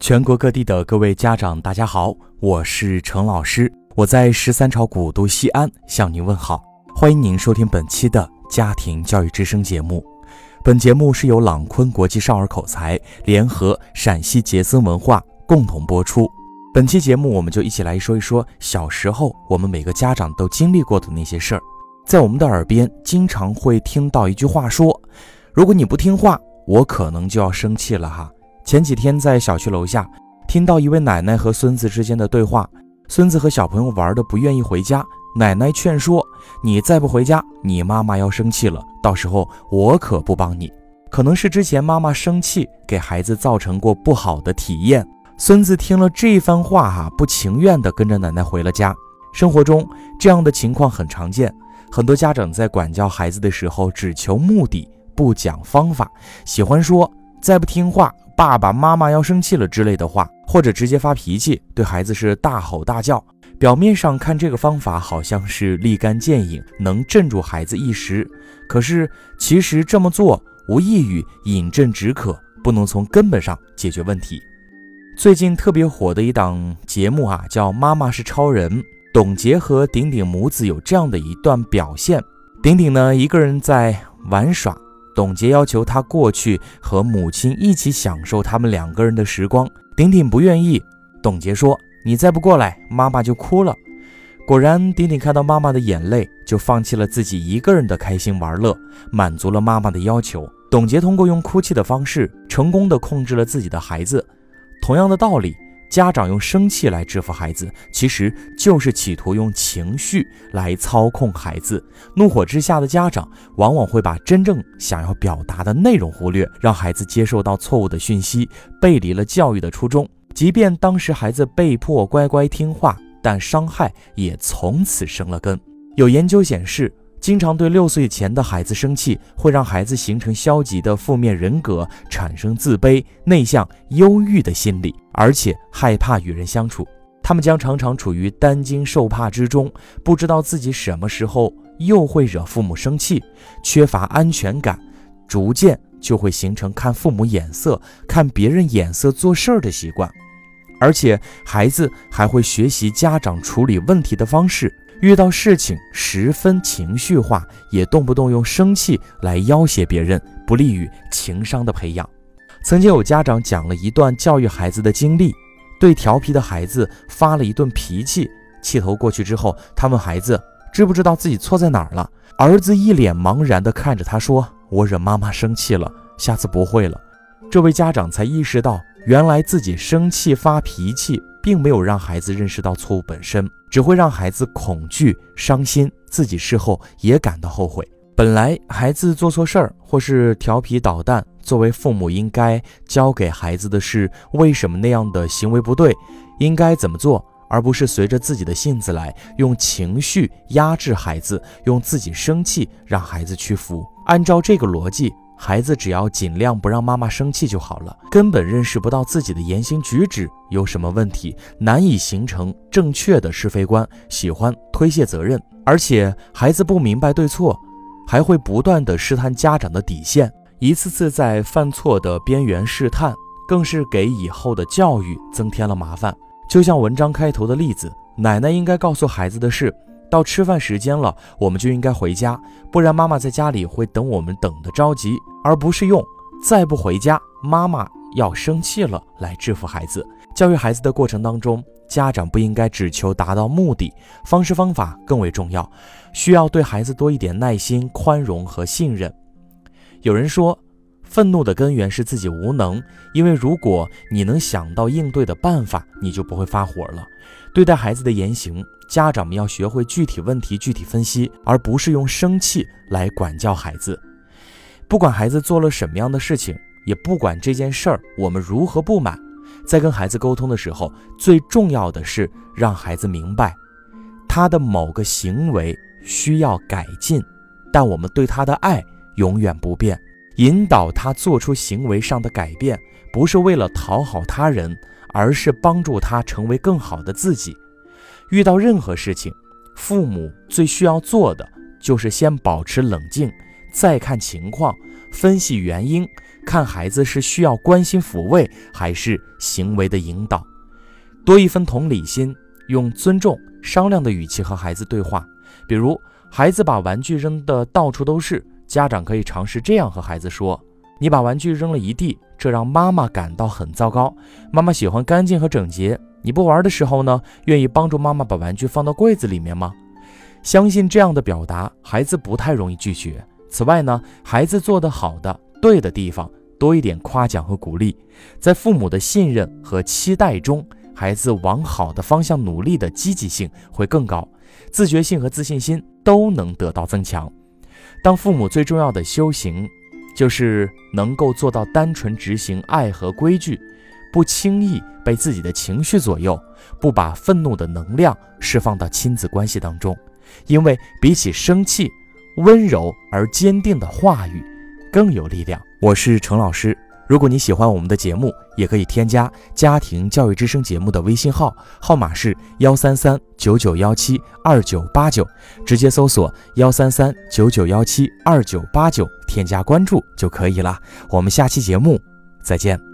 全国各地的各位家长，大家好，我是程老师，我在十三朝古都西安向您问好，欢迎您收听本期的家庭教育之声节目。本节目是由朗坤国际少儿口才联合陕西杰森文化共同播出。本期节目，我们就一起来说一说小时候我们每个家长都经历过的那些事儿。在我们的耳边，经常会听到一句话说：“如果你不听话，我可能就要生气了哈。”前几天在小区楼下听到一位奶奶和孙子之间的对话，孙子和小朋友玩的不愿意回家，奶奶劝说：“你再不回家，你妈妈要生气了，到时候我可不帮你。”可能是之前妈妈生气给孩子造成过不好的体验，孙子听了这番话哈，不情愿的跟着奶奶回了家。生活中这样的情况很常见，很多家长在管教孩子的时候只求目的，不讲方法，喜欢说再不听话。爸爸妈妈要生气了之类的话，或者直接发脾气，对孩子是大吼大叫。表面上看，这个方法好像是立竿见影，能镇住孩子一时。可是，其实这么做无异于饮鸩止渴，不能从根本上解决问题。最近特别火的一档节目啊，叫《妈妈是超人》。董洁和顶顶母子有这样的一段表现：顶顶呢，一个人在玩耍。董洁要求他过去和母亲一起享受他们两个人的时光，顶顶不愿意。董洁说：“你再不过来，妈妈就哭了。”果然，顶顶看到妈妈的眼泪，就放弃了自己一个人的开心玩乐，满足了妈妈的要求。董洁通过用哭泣的方式，成功的控制了自己的孩子。同样的道理。家长用生气来制服孩子，其实就是企图用情绪来操控孩子。怒火之下的家长，往往会把真正想要表达的内容忽略，让孩子接受到错误的讯息，背离了教育的初衷。即便当时孩子被迫乖乖听话，但伤害也从此生了根。有研究显示。经常对六岁前的孩子生气，会让孩子形成消极的负面人格，产生自卑、内向、忧郁的心理，而且害怕与人相处。他们将常常处于担惊受怕之中，不知道自己什么时候又会惹父母生气，缺乏安全感，逐渐就会形成看父母眼色、看别人眼色做事儿的习惯。而且，孩子还会学习家长处理问题的方式。遇到事情十分情绪化，也动不动用生气来要挟别人，不利于情商的培养。曾经有家长讲了一段教育孩子的经历，对调皮的孩子发了一顿脾气，气头过去之后，他问孩子知不知道自己错在哪儿了。儿子一脸茫然地看着他说：“我惹妈妈生气了，下次不会了。”这位家长才意识到，原来自己生气发脾气。并没有让孩子认识到错误本身，只会让孩子恐惧、伤心，自己事后也感到后悔。本来孩子做错事儿或是调皮捣蛋，作为父母应该教给孩子的是为什么那样的行为不对，应该怎么做，而不是随着自己的性子来，用情绪压制孩子，用自己生气让孩子屈服。按照这个逻辑。孩子只要尽量不让妈妈生气就好了，根本认识不到自己的言行举止有什么问题，难以形成正确的是非观，喜欢推卸责任，而且孩子不明白对错，还会不断的试探家长的底线，一次次在犯错的边缘试探，更是给以后的教育增添了麻烦。就像文章开头的例子，奶奶应该告诉孩子的是。到吃饭时间了，我们就应该回家，不然妈妈在家里会等我们等得着急，而不是用“再不回家，妈妈要生气了”来制服孩子。教育孩子的过程当中，家长不应该只求达到目的，方式方法更为重要，需要对孩子多一点耐心、宽容和信任。有人说。愤怒的根源是自己无能，因为如果你能想到应对的办法，你就不会发火了。对待孩子的言行，家长们要学会具体问题具体分析，而不是用生气来管教孩子。不管孩子做了什么样的事情，也不管这件事儿我们如何不满，在跟孩子沟通的时候，最重要的是让孩子明白，他的某个行为需要改进，但我们对他的爱永远不变。引导他做出行为上的改变，不是为了讨好他人，而是帮助他成为更好的自己。遇到任何事情，父母最需要做的就是先保持冷静，再看情况，分析原因，看孩子是需要关心抚慰，还是行为的引导。多一分同理心，用尊重、商量的语气和孩子对话。比如，孩子把玩具扔得到处都是，家长可以尝试这样和孩子说：“你把玩具扔了一地，这让妈妈感到很糟糕。妈妈喜欢干净和整洁。你不玩的时候呢，愿意帮助妈妈把玩具放到柜子里面吗？”相信这样的表达，孩子不太容易拒绝。此外呢，孩子做得好的、对的地方，多一点夸奖和鼓励，在父母的信任和期待中，孩子往好的方向努力的积极性会更高，自觉性和自信心都能得到增强。当父母最重要的修行，就是能够做到单纯执行爱和规矩，不轻易被自己的情绪左右，不把愤怒的能量释放到亲子关系当中，因为比起生气。温柔而坚定的话语更有力量。我是程老师，如果你喜欢我们的节目，也可以添加家庭教育之声节目的微信号，号码是幺三三九九幺七二九八九，直接搜索幺三三九九幺七二九八九，添加关注就可以了。我们下期节目再见。